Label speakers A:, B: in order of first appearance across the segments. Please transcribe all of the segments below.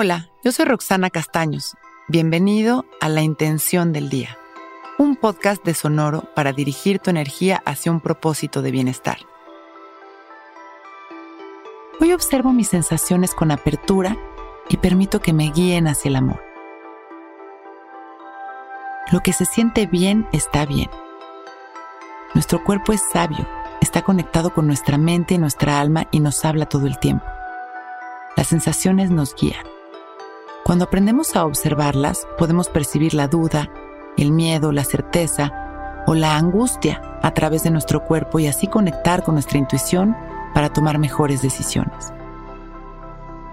A: Hola, yo soy Roxana Castaños. Bienvenido a La Intención del Día, un podcast de Sonoro para dirigir tu energía hacia un propósito de bienestar. Hoy observo mis sensaciones con apertura y permito que me guíen hacia el amor. Lo que se siente bien está bien. Nuestro cuerpo es sabio, está conectado con nuestra mente y nuestra alma y nos habla todo el tiempo. Las sensaciones nos guían. Cuando aprendemos a observarlas, podemos percibir la duda, el miedo, la certeza o la angustia a través de nuestro cuerpo y así conectar con nuestra intuición para tomar mejores decisiones.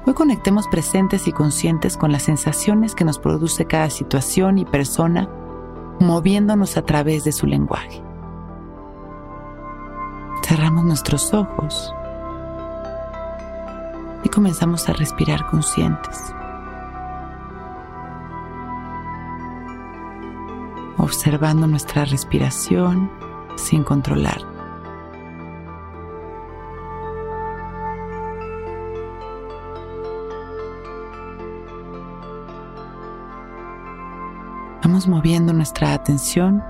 A: Hoy conectemos presentes y conscientes con las sensaciones que nos produce cada situación y persona, moviéndonos a través de su lenguaje. Cerramos nuestros ojos y comenzamos a respirar conscientes. Observando nuestra respiración sin controlar. Vamos moviendo nuestra atención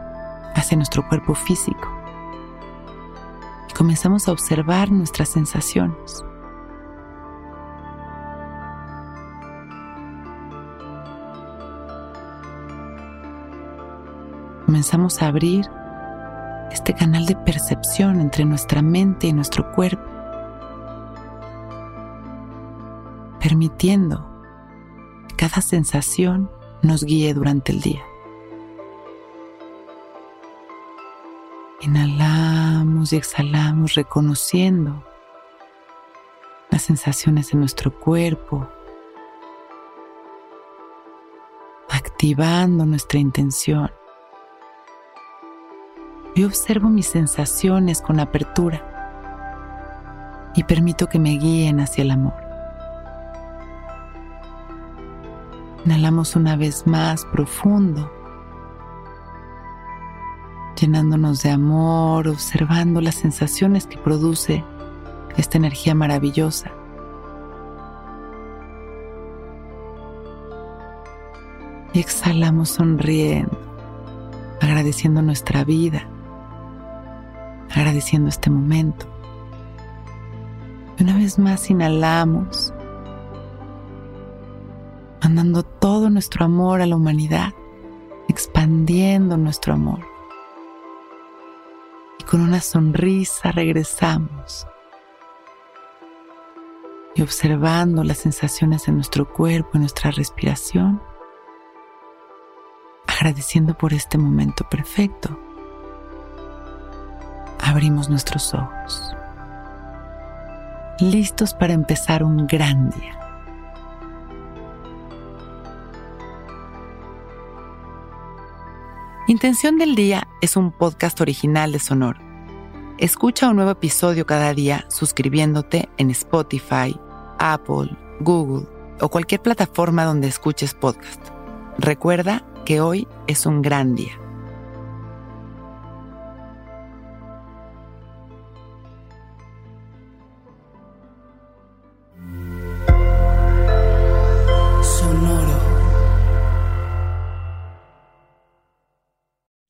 A: hacia nuestro cuerpo físico y comenzamos a observar nuestras sensaciones. Comenzamos a abrir este canal de percepción entre nuestra mente y nuestro cuerpo, permitiendo que cada sensación nos guíe durante el día. Inhalamos y exhalamos reconociendo las sensaciones de nuestro cuerpo, activando nuestra intención. Yo observo mis sensaciones con apertura y permito que me guíen hacia el amor. Inhalamos una vez más profundo, llenándonos de amor, observando las sensaciones que produce esta energía maravillosa. Y exhalamos sonriendo, agradeciendo nuestra vida, agradeciendo este momento. Y una vez más inhalamos mandando todo nuestro amor a la humanidad, expandiendo nuestro amor. Y con una sonrisa regresamos y observando las sensaciones de nuestro cuerpo y nuestra respiración, agradeciendo por este momento perfecto, abrimos nuestros ojos, listos para empezar un gran día. Intención del Día es un podcast original de Sonoro. Escucha un nuevo episodio cada día suscribiéndote en Spotify, Apple, Google o cualquier plataforma donde escuches podcast. Recuerda que hoy es un gran día.